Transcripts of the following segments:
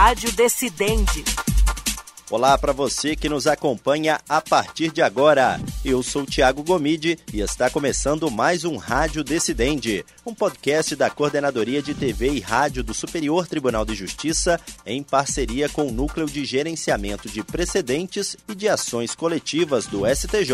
Rádio Decidente. Olá para você que nos acompanha a partir de agora. Eu sou Tiago Gomide e está começando mais um Rádio Decidente, um podcast da Coordenadoria de TV e Rádio do Superior Tribunal de Justiça em parceria com o Núcleo de Gerenciamento de Precedentes e de Ações Coletivas do STJ,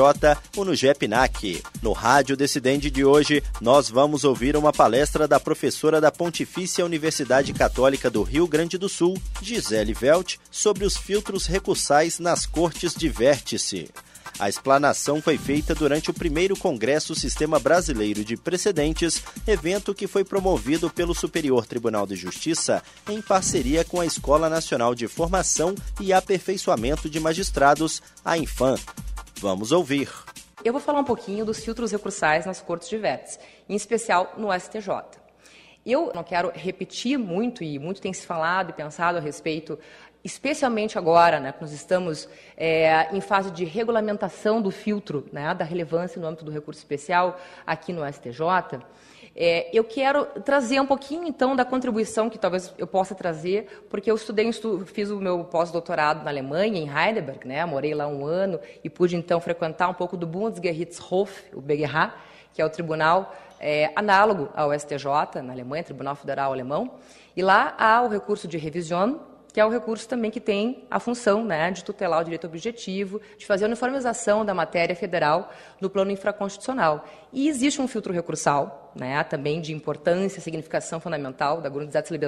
o NUGEPNAC. No Rádio Decidente de hoje, nós vamos ouvir uma palestra da professora da Pontifícia Universidade Católica do Rio Grande do Sul, Gisele Velt, sobre os filtros recursais nas cortes de vértice. A explanação foi feita durante o primeiro Congresso Sistema Brasileiro de Precedentes, evento que foi promovido pelo Superior Tribunal de Justiça em parceria com a Escola Nacional de Formação e Aperfeiçoamento de Magistrados, a Infam. Vamos ouvir. Eu vou falar um pouquinho dos filtros recursais nas cortes de vértice, em especial no STJ. Eu não quero repetir muito, e muito tem se falado e pensado a respeito especialmente agora, né, que nós estamos é, em fase de regulamentação do filtro né, da relevância no âmbito do recurso especial aqui no STJ, é, eu quero trazer um pouquinho, então, da contribuição que talvez eu possa trazer, porque eu estudei, fiz o meu pós-doutorado na Alemanha, em Heidelberg, né, morei lá um ano e pude, então, frequentar um pouco do Bundesgerichtshof, o BGH, que é o tribunal é, análogo ao STJ, na Alemanha, Tribunal Federal Alemão, e lá há o recurso de revisão, que é o recurso também que tem a função né, de tutelar o direito objetivo, de fazer a uniformização da matéria federal no plano infraconstitucional. E existe um filtro recursal, né, também de importância, significação fundamental da Grundgesetzliebe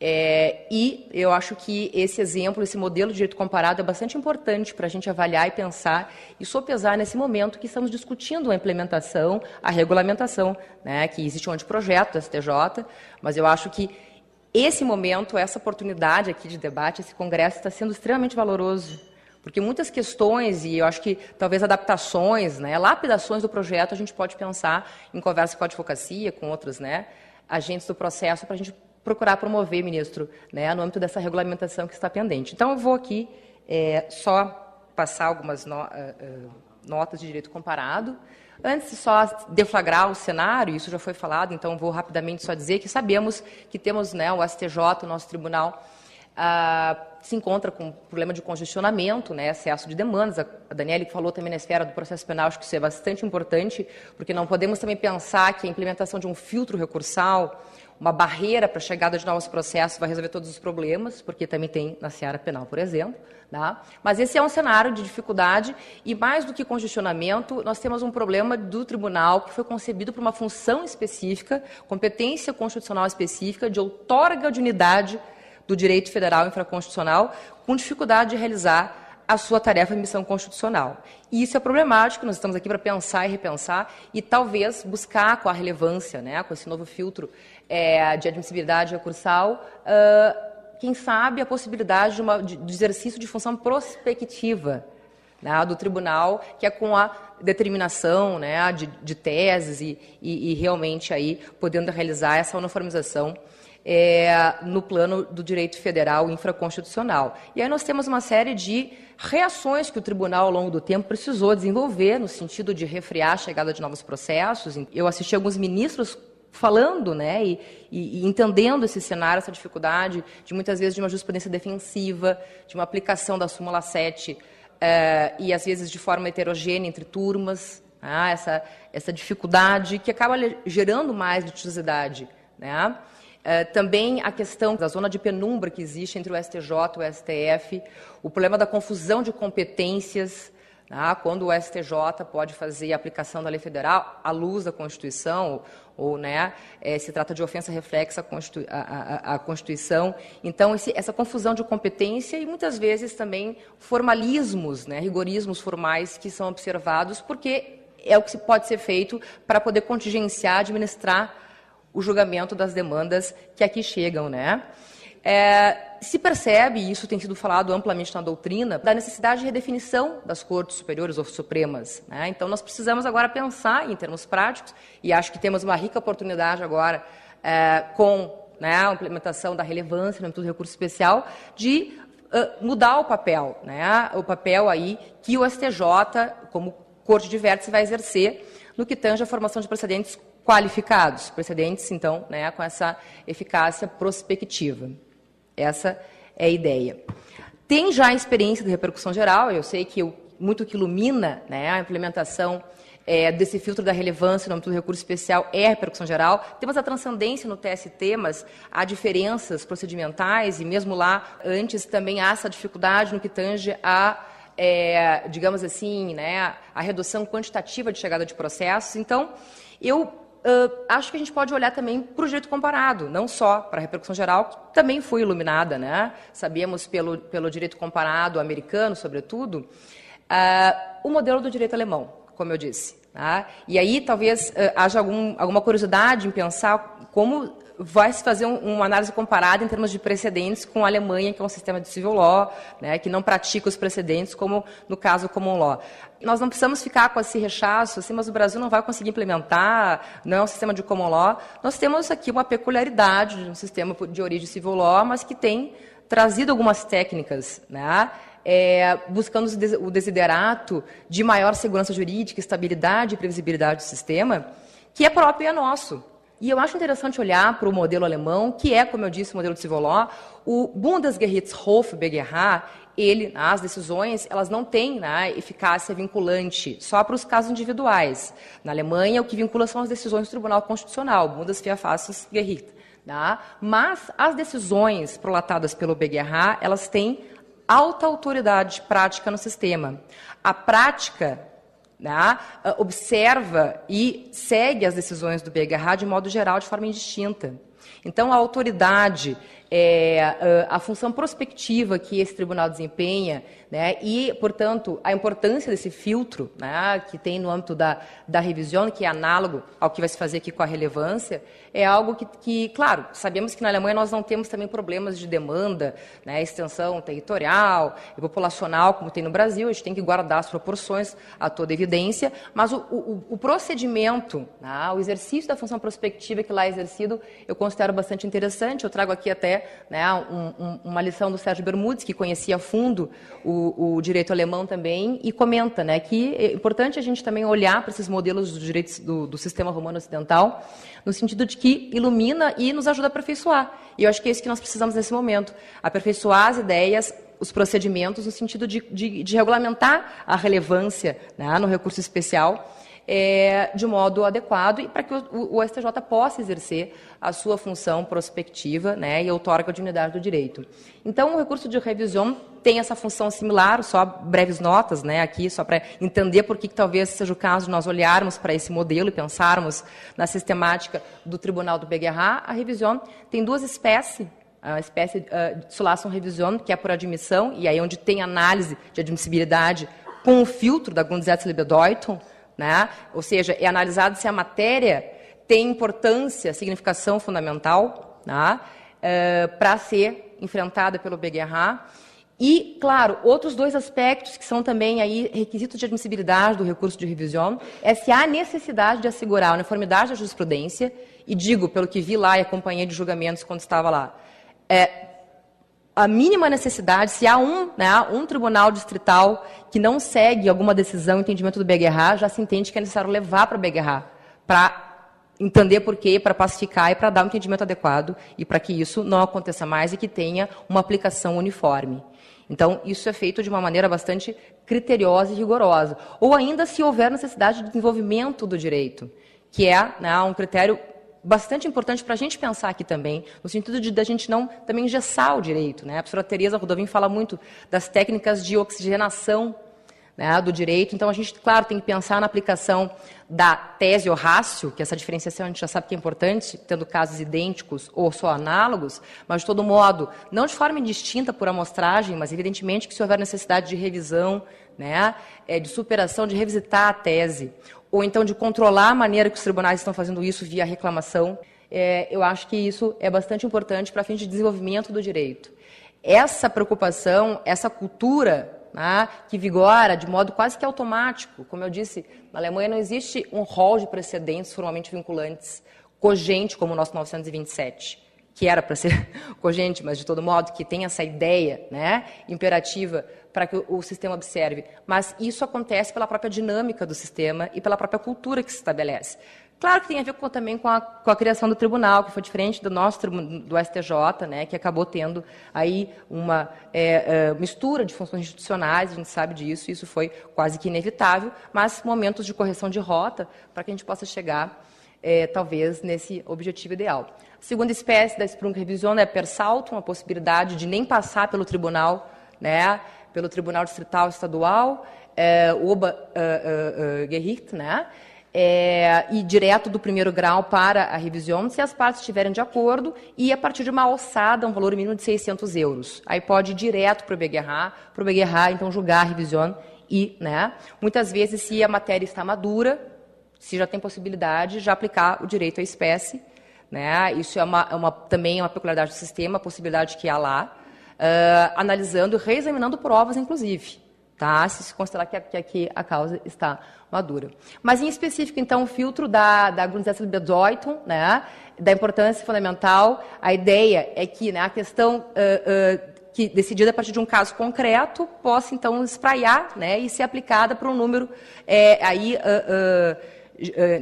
é, e eu acho que esse exemplo, esse modelo de direito comparado é bastante importante para a gente avaliar e pensar e sopesar nesse momento que estamos discutindo a implementação, a regulamentação, né, que existe um anteprojeto do STJ, mas eu acho que esse momento, essa oportunidade aqui de debate, esse congresso está sendo extremamente valoroso, porque muitas questões e eu acho que talvez adaptações, né, lapidações do projeto a gente pode pensar em conversa com a advocacia, com outros, né, agentes do processo para a gente procurar promover, ministro, né, no âmbito dessa regulamentação que está pendente. Então eu vou aqui é, só passar algumas no, uh, uh, notas de direito comparado. Antes de só deflagrar o cenário, isso já foi falado, então vou rapidamente só dizer que sabemos que temos né, o STJ, o nosso tribunal, ah, se encontra com problema de congestionamento, né, excesso de demandas. A Daniela falou também na esfera do processo penal, acho que isso é bastante importante, porque não podemos também pensar que a implementação de um filtro recursal uma barreira para a chegada de novos processos vai resolver todos os problemas, porque também tem na seara penal, por exemplo. Tá? Mas esse é um cenário de dificuldade e, mais do que congestionamento, nós temos um problema do tribunal que foi concebido para uma função específica, competência constitucional específica, de outorga de unidade do direito federal infraconstitucional, com dificuldade de realizar a sua tarefa de missão constitucional. E isso é problemático, nós estamos aqui para pensar e repensar e talvez buscar com a relevância, né, com esse novo filtro é, de admissibilidade recursal, uh, quem sabe a possibilidade de, uma, de, exercício de função prospectiva né, do tribunal, que é com a determinação né, de, de teses e, e, e, realmente aí podendo realizar essa uniformização é, no plano do direito federal infraconstitucional. E aí nós temos uma série de reações que o tribunal, ao longo do tempo, precisou desenvolver no sentido de refrear a chegada de novos processos. Eu assisti alguns ministros falando, né, e, e, entendendo esse cenário, essa dificuldade de muitas vezes de uma jurisprudência defensiva, de uma aplicação da súmula 7 eh, e às vezes de forma heterogênea entre turmas, né, essa, essa dificuldade que acaba gerando mais litigiosidade, né. Eh, também a questão da zona de penumbra que existe entre o STJ e o STF, o problema da confusão de competências, né, quando o STJ pode fazer a aplicação da lei federal à luz da Constituição, ou né, é, se trata de ofensa reflexa à, à, Constituição. Então, esse, essa confusão de competência e muitas vezes também formalismos, né, rigorismos formais que são observados, porque é o que pode ser feito para poder contingenciar, administrar o julgamento das demandas que aqui chegam, né? É, se percebe, e isso tem sido falado amplamente na doutrina, da necessidade de redefinição das cortes superiores ou supremas. Né? Então, nós precisamos agora pensar em termos práticos, e acho que temos uma rica oportunidade agora é, com né, a implementação da relevância no recurso especial, de uh, mudar o papel, né? o papel aí que o STJ, como corte de vértice, vai exercer no que tange a formação de precedentes qualificados, precedentes, então, né, com essa eficácia prospectiva. Essa é a ideia. Tem já a experiência de repercussão geral, eu sei que muito que ilumina né, a implementação é, desse filtro da relevância no âmbito do recurso especial é a repercussão geral. Temos a transcendência no TST, mas há diferenças procedimentais e mesmo lá antes também há essa dificuldade no que tange a é, digamos assim, né, a redução quantitativa de chegada de processos. Então, eu Uh, acho que a gente pode olhar também para o direito comparado, não só para a repercussão geral, que também foi iluminada, né? Sabíamos pelo, pelo direito comparado americano, sobretudo, uh, o modelo do direito alemão, como eu disse. Tá? E aí talvez uh, haja algum, alguma curiosidade em pensar como vai se fazer um, uma análise comparada em termos de precedentes com a Alemanha, que é um sistema de civil law, né, que não pratica os precedentes, como no caso common law. Nós não precisamos ficar com esse rechaço, assim, mas o Brasil não vai conseguir implementar, não é um sistema de common law. Nós temos aqui uma peculiaridade de um sistema de origem civil law, mas que tem trazido algumas técnicas, né, é, buscando o desiderato de maior segurança jurídica, estabilidade e previsibilidade do sistema, que é próprio e é nosso. E eu acho interessante olhar para o modelo alemão, que é, como eu disse, o modelo de law. O Bundesgerichtshof BGH, ele, as decisões, elas não têm né, eficácia vinculante só para os casos individuais. Na Alemanha, o que vincula são as decisões do Tribunal Constitucional, Bundesverfassungsgericht. Né? Mas as decisões prolatadas pelo BGH, elas têm alta autoridade prática no sistema. A prática né, observa e segue as decisões do BGH de modo geral, de forma indistinta. Então, a autoridade, é, a função prospectiva que esse tribunal desempenha né, e, portanto, a importância desse filtro né, que tem no âmbito da, da revisão, que é análogo ao que vai se fazer aqui com a relevância, é algo que, que, claro, sabemos que na Alemanha nós não temos também problemas de demanda, né, extensão territorial e populacional, como tem no Brasil, a gente tem que guardar as proporções a toda evidência, mas o, o, o procedimento, né, o exercício da função prospectiva que lá é exercido, eu considero bastante interessante. Eu trago aqui até né, um, um, uma lição do Sérgio Bermudes, que conhecia a fundo o o, direito alemão também, e comenta né, que é importante a gente também olhar para esses modelos dos direitos do, do sistema romano ocidental, no sentido de que ilumina e nos ajuda a aperfeiçoar. E eu acho que é isso que nós precisamos nesse momento, aperfeiçoar as ideias, os procedimentos, no sentido de, de, de regulamentar a relevância né, no recurso especial, é, de modo adequado e para que o, o, STJ possa exercer a sua função prospectiva né, e outorga a dignidade do direito. Então, o recurso de revisão tem essa função similar, só breves notas né, aqui, só para entender por que, talvez seja o caso de nós olharmos para esse modelo e pensarmos na sistemática do Tribunal do BGH. A revisão tem duas espécies a espécie uh, de solação revisão, que é por admissão, e aí é onde tem análise de admissibilidade com o filtro da Grundgesetzliche né? ou seja, é analisado se a matéria tem importância, significação fundamental né? uh, para ser enfrentada pelo BGH. E, claro, outros dois aspectos que são também aí requisitos de admissibilidade do recurso de revisão é se há necessidade de assegurar a uniformidade da jurisprudência, e digo, pelo que vi lá e acompanhei de julgamentos quando estava lá, é, a mínima necessidade, se há um, né, um tribunal distrital que não segue alguma decisão, entendimento do BGH, já se entende que é necessário levar para o BGH, para entender por quê, para pacificar e para dar um entendimento adequado e para que isso não aconteça mais e que tenha uma aplicação uniforme. Então, isso é feito de uma maneira bastante criteriosa e rigorosa. Ou ainda se houver necessidade de desenvolvimento do direito, que é né, um critério bastante importante para a gente pensar aqui também, no sentido de a gente não também engessar o direito. Né? A professora Tereza Rodovin fala muito das técnicas de oxigenação né, do direito. Então, a gente, claro, tem que pensar na aplicação da tese ou rácio, que essa diferenciação a gente já sabe que é importante, tendo casos idênticos ou só análogos, mas, de todo modo, não de forma indistinta por amostragem, mas, evidentemente, que se houver necessidade de revisão, né, é, de superação, de revisitar a tese, ou então de controlar a maneira que os tribunais estão fazendo isso via reclamação, é, eu acho que isso é bastante importante para fim de desenvolvimento do direito. Essa preocupação, essa cultura né, que vigora de modo quase que automático. Como eu disse, na Alemanha não existe um rol de precedentes formalmente vinculantes, cogente como o nosso 927, que era para ser cogente, mas de todo modo que tem essa ideia né, imperativa para que o sistema observe. Mas isso acontece pela própria dinâmica do sistema e pela própria cultura que se estabelece. Claro que tem a ver com, também com a, com a, criação do tribunal, que foi diferente do nosso do STJ, né, que acabou tendo aí uma é, é, mistura de funções institucionais, a gente sabe disso, isso foi quase que inevitável, mas momentos de correção de rota para que a gente possa chegar, é, talvez, nesse objetivo ideal. A segunda espécie da Sprung Revision é per salto, uma possibilidade de nem passar pelo tribunal, né, pelo Tribunal Distrital Estadual, é, Obergericht, né, é, e direto do primeiro grau para a revisão, se as partes estiverem de acordo, e a partir de uma alçada, um valor mínimo de 600 euros. Aí pode ir direto para o BGRA, para o BGRA, então, julgar a revisão e, né, muitas vezes, se a matéria está madura, se já tem possibilidade, já aplicar o direito à espécie, né, isso é uma, é uma também é uma peculiaridade do sistema, a possibilidade que há lá, uh, analisando, reexaminando provas, inclusive, tá, se se considerar que, que aqui a causa está madura. Mas, em específico, então, o filtro da, da Grundgesetzbedeutung, né, da importância fundamental, a ideia é que né, a questão uh, uh, que decidida a partir de um caso concreto possa, então, espraiar né, e ser aplicada para um número é, aí,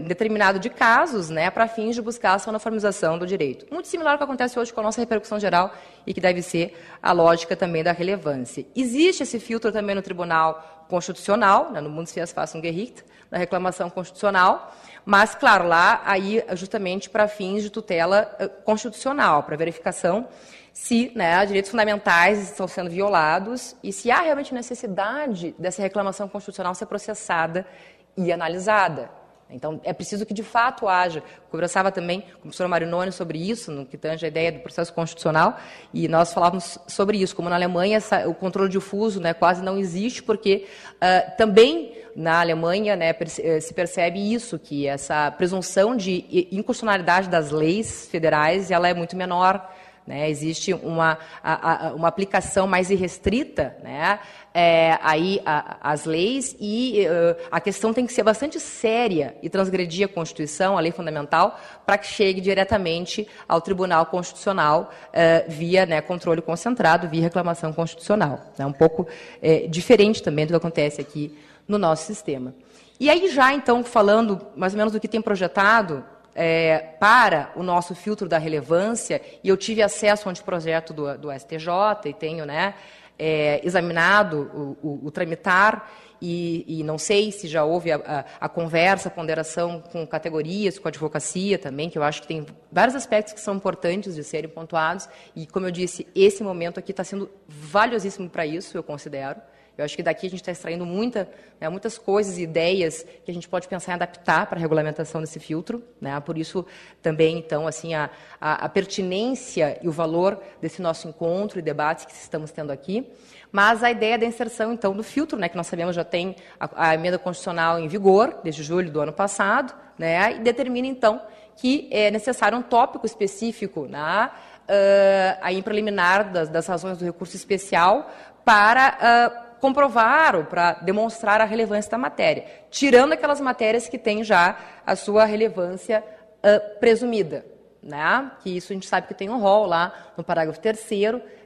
determinado de casos né, para fins de buscar a uniformização do direito. Muito similar ao que acontece hoje com a nossa repercussão geral e que deve ser a lógica também da relevância. Existe esse filtro também no Tribunal constitucional, né, no Bundesverfassungsgericht, na reclamação constitucional, mas, claro, lá, aí, justamente para fins de tutela uh, constitucional, para verificação se né, direitos fundamentais estão sendo violados e se há realmente necessidade dessa reclamação constitucional ser processada e analisada. Então, é preciso que de fato haja. Conversava também com o professor Marinoni sobre isso, no que tange a ideia do processo constitucional, e nós falávamos sobre isso, como na Alemanha essa, o controle difuso né, quase não existe, porque uh, também na Alemanha né, eh, se percebe isso, que essa presunção de inconstitucionalidade das leis federais ela é muito menor né? Existe uma, a, a, uma aplicação mais irrestrita né? É, aí a, as leis e uh, a questão tem que ser bastante séria e transgredir a Constituição, a lei fundamental, para que chegue diretamente ao Tribunal Constitucional uh, via né, controle concentrado, via reclamação constitucional. É um pouco é, diferente também do que acontece aqui no nosso sistema. E aí já, então, falando mais ou menos do que tem projetado, é, para o nosso filtro da relevância, e eu tive acesso ao anteprojeto do, do STJ e tenho né, é, examinado o, o, o tramitar, e, e, não sei se já houve a, a, a, conversa, a ponderação com categorias, com a advocacia também, que eu acho que tem vários aspectos que são importantes de serem pontuados, e como eu disse, esse momento aqui está sendo valiosíssimo para isso, eu considero. Eu acho que daqui a gente está extraindo muita, né, muitas coisas ideias que a gente pode pensar em adaptar para a regulamentação desse filtro. Né? Por isso, também, então, assim, a, a, a, pertinência e o valor desse nosso encontro e debates que estamos tendo aqui. Mas a ideia da inserção, então, do filtro, né, que nós sabemos já tem a, a emenda constitucional em vigor, desde julho do ano passado, né, e determina, então, que é necessário um tópico específico na, uh, aí, preliminar das, das razões do recurso especial para... Uh, comprovar ou para demonstrar a relevância da matéria, tirando aquelas matérias que têm já a sua relevância uh, presumida. Né? Que isso a gente sabe que tem um rol lá no parágrafo 3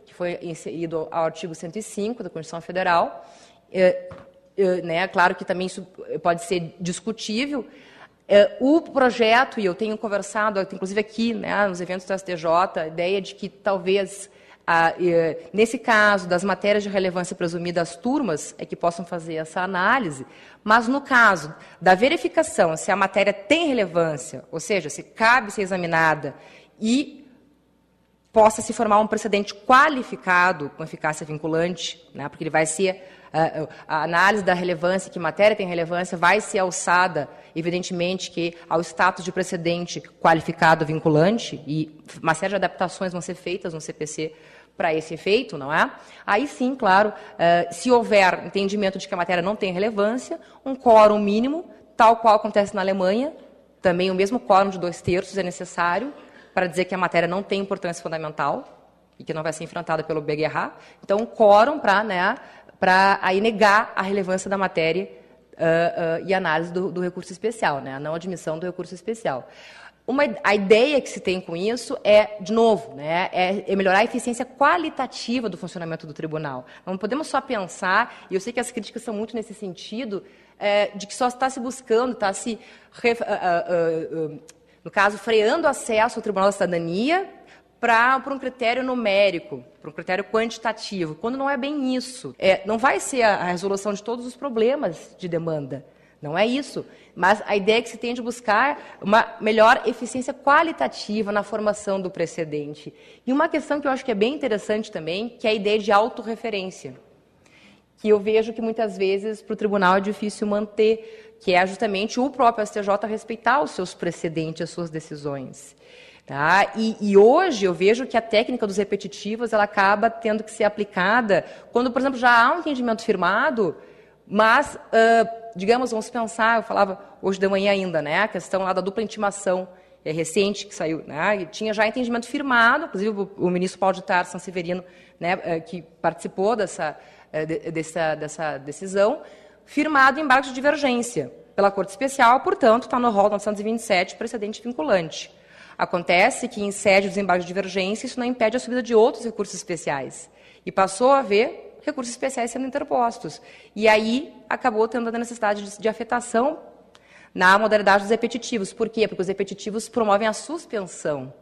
que foi inserido ao artigo 105 da Constituição Federal. Uh, uh, né? Claro que também isso pode ser discutível. o projeto, e eu tenho conversado, inclusive aqui né, nos eventos do STJ, a ideia de que talvez ah, nesse caso, das matérias de relevância presumida, as turmas é que possam fazer essa análise, mas no caso da verificação se a matéria tem relevância, ou seja, se cabe ser examinada e possa se formar um precedente qualificado com eficácia vinculante, né, porque ele vai ser a, a análise da relevância, que matéria tem relevância, vai ser alçada, evidentemente, que ao status de precedente qualificado vinculante, e uma série de adaptações vão ser feitas no CPC para esse efeito, não é? Aí sim, claro, uh, se houver entendimento de que a matéria não tem relevância, um quórum mínimo, tal qual acontece na Alemanha, também o mesmo quórum de dois terços é necessário para dizer que a matéria não tem importância fundamental e que não vai ser enfrentada pelo BGH. Então, um quórum para né, aí negar a relevância da matéria uh, uh, e análise do, do recurso especial, né, a não admissão do recurso especial. Uma, a ideia que se tem com isso é, de novo, né, é, é, melhorar a eficiência qualitativa do funcionamento do tribunal. Não podemos só pensar, e eu sei que as críticas são muito nesse sentido, é, de que só está se buscando, está se, uh, uh, uh, no caso, freando acesso ao Tribunal da Cidadania para um critério numérico, para um critério quantitativo, quando não é bem isso. É, não vai ser a, a resolução de todos os problemas de demanda. Não é isso. Mas a ideia é que se tem de buscar uma melhor eficiência qualitativa na formação do precedente. E uma questão que eu acho que é bem interessante também, que é a ideia de autorreferência. Que eu vejo que muitas vezes para o tribunal é difícil manter, que é justamente o próprio STJ respeitar os seus precedentes, as suas decisões. Tá? E, e, hoje eu vejo que a técnica dos repetitivos ela acaba tendo que ser aplicada quando, por exemplo, já há um entendimento firmado, mas uh, digamos, vamos pensar, eu falava hoje de manhã ainda, né, a questão lá da dupla intimação, é recente que saiu, né, e tinha já entendimento firmado, inclusive o, o ministro Paulo de Tarso Severino, né, que participou dessa, dessa, dessa decisão, firmado em embargo de divergência pela Corte Especial, portanto, está no rol 927, precedente vinculante. Acontece que, em sede dos embargos de divergência, isso não impede a subida de outros recursos especiais. E passou a haver recursos especiais sendo interpostos. E aí acabou tendo a necessidade de, de afetação na modalidade dos repetitivos. Por quê? Porque os repetitivos promovem a suspensão,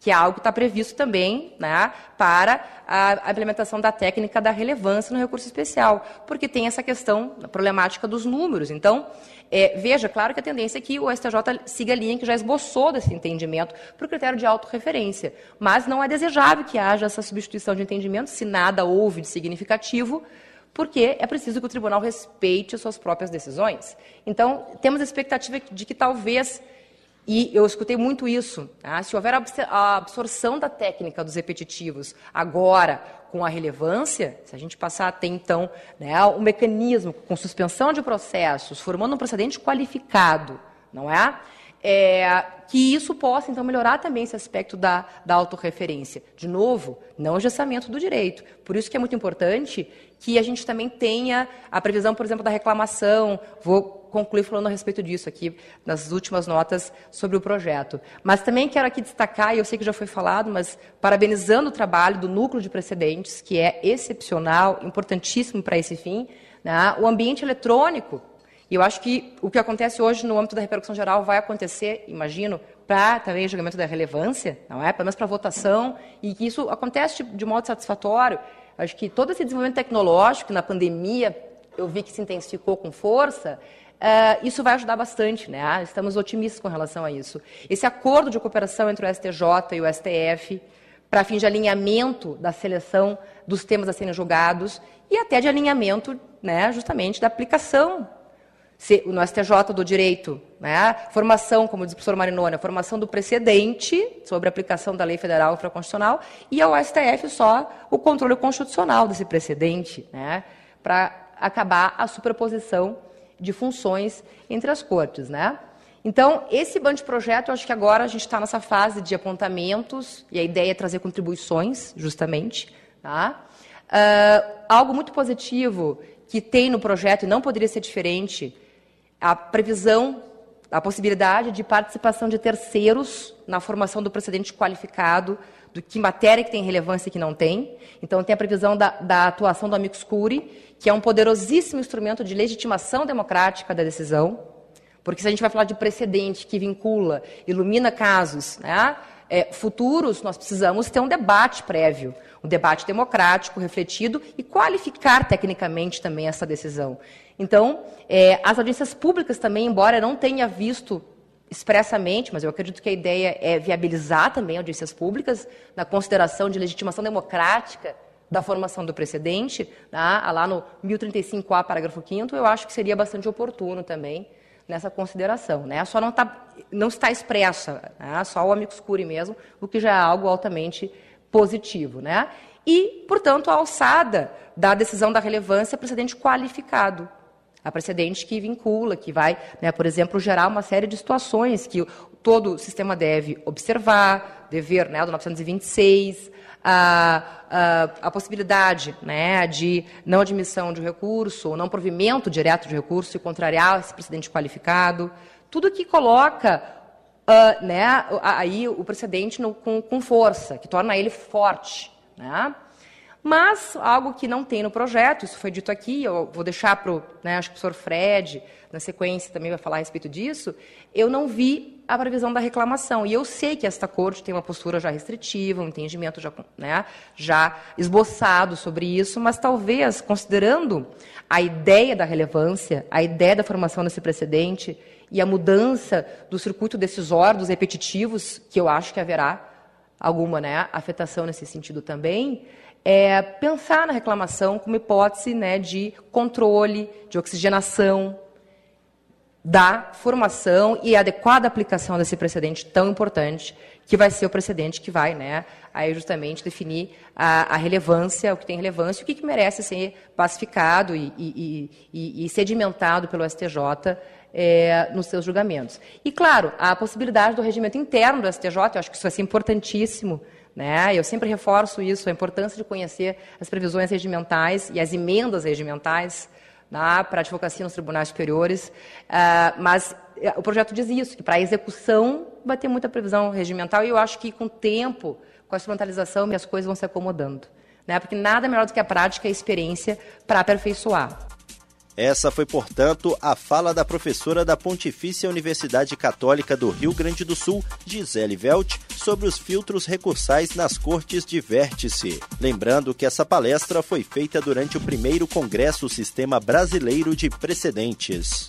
que é algo que está previsto também né, para a, implementação da técnica da relevância no recurso especial, porque tem essa questão problemática dos números. Então, é, veja, claro que a tendência é que o STJ siga a linha que já esboçou desse entendimento para o critério de autorreferência. Mas não é desejável que haja essa substituição de entendimento, se nada houve de significativo, porque é preciso que o tribunal respeite as suas próprias decisões. Então, temos a expectativa de que talvez e eu escutei muito isso. Tá? Se houver a absorção da técnica dos repetitivos agora com a relevância, se a gente passar a ter, então, né, um mecanismo com suspensão de processos, formando um precedente qualificado, não é? é? que isso possa, então, melhorar também esse aspecto da, da autorreferência. De novo, não o gessamento do direito. Por isso que é muito importante que a gente também tenha a previsão, por exemplo, da reclamação. Vou concluir falando a respeito disso aqui, nas últimas notas sobre o projeto. Mas também quero aqui destacar, e eu sei que já foi falado, mas parabenizando o trabalho do núcleo de precedentes, que é excepcional, importantíssimo para esse fim, né? o ambiente eletrônico. E eu acho que o que acontece hoje no âmbito da repercussão geral vai acontecer, imagino, para também o julgamento da relevância, não é? Pelo menos para votação, e que isso acontece de, de modo satisfatório. Acho que todo esse desenvolvimento tecnológico na pandemia eu vi que se intensificou com força, Uh, isso vai ajudar bastante, né? Ah, estamos otimistas com relação a isso. Esse acordo de cooperação entre o STJ e o STF, para fim de alinhamento da seleção dos temas a serem julgados e até de alinhamento, né, justamente, da aplicação se, no STJ do direito, né, formação, como diz o professor Marinoni, a formação do precedente sobre a aplicação da lei federal infraconstitucional e ao STF só o controle constitucional desse precedente, né, para acabar a superposição de funções entre as cortes, né? Então, esse bando de projeto, eu acho que agora a gente está nessa fase de apontamentos, e a ideia é trazer contribuições, justamente. Tá? Uh, algo muito positivo que tem no projeto, e não poderia ser diferente, a previsão, a possibilidade de participação de terceiros na formação do precedente qualificado, do que matéria que tem relevância e que não tem. Então, tem a previsão da, da atuação do amicus curiae, que é um poderosíssimo instrumento de legitimação democrática da decisão, porque se a gente vai falar de precedente que vincula, ilumina casos né, é, futuros, nós precisamos ter um debate prévio, um debate democrático, refletido e qualificar tecnicamente também essa decisão. Então, é, as audiências públicas também, embora não tenha visto expressamente, mas eu acredito que a ideia é viabilizar também audiências públicas na consideração de legitimação democrática da formação do precedente, tá? lá no 1035A, parágrafo 5 eu acho que seria bastante oportuno também nessa consideração. Né? Só não, tá, não está expressa, né? só o amicus curiae mesmo, o que já é algo altamente positivo. Né? E, portanto, a alçada da decisão da relevância precedente qualificado. A precedente que vincula, que vai, né, por exemplo, gerar uma série de situações que todo o sistema deve observar, dever né, do 926, a, a, a possibilidade né, de não admissão de recurso, ou não provimento direto de recurso e contrariar esse precedente qualificado, tudo que coloca uh, né, aí o precedente no, com, com força, que torna ele forte. Né? Mas algo que não tem no projeto, isso foi dito aqui, eu vou deixar para o, né, acho que o professor Fred, na sequência, também vai falar a respeito disso, eu não vi a previsão da reclamação. E eu sei que esta corte tem uma postura já restritiva, um entendimento já, né, já esboçado sobre isso, mas talvez, considerando a ideia da relevância, a ideia da formação desse precedente e a mudança do circuito desses órgãos repetitivos, que eu acho que haverá alguma né, afetação nesse sentido também, é, pensar na reclamação como hipótese né, de controle, de oxigenação da formação e adequada aplicação desse precedente tão importante, que vai ser o precedente que vai né, aí justamente definir a, a relevância, o que tem relevância, o que, que merece ser pacificado e, e, e, e sedimentado pelo STJ é, nos seus julgamentos. E, claro, a possibilidade do regimento interno do STJ, eu acho que isso vai ser importantíssimo, né? Eu sempre reforço isso, a importância de conhecer as previsões regimentais e as emendas regimentais né, para a advocacia nos tribunais superiores. Uh, mas uh, o projeto diz isso, que para a execução vai ter muita previsão regimental e eu acho que com o tempo, com a instrumentalização, as coisas vão se acomodando. Né? Porque nada melhor do que a prática e a experiência para aperfeiçoar. Essa foi, portanto, a fala da professora da Pontifícia Universidade Católica do Rio Grande do Sul, Gisele Velt, sobre os filtros recursais nas cortes de vértice. Lembrando que essa palestra foi feita durante o primeiro Congresso Sistema Brasileiro de Precedentes.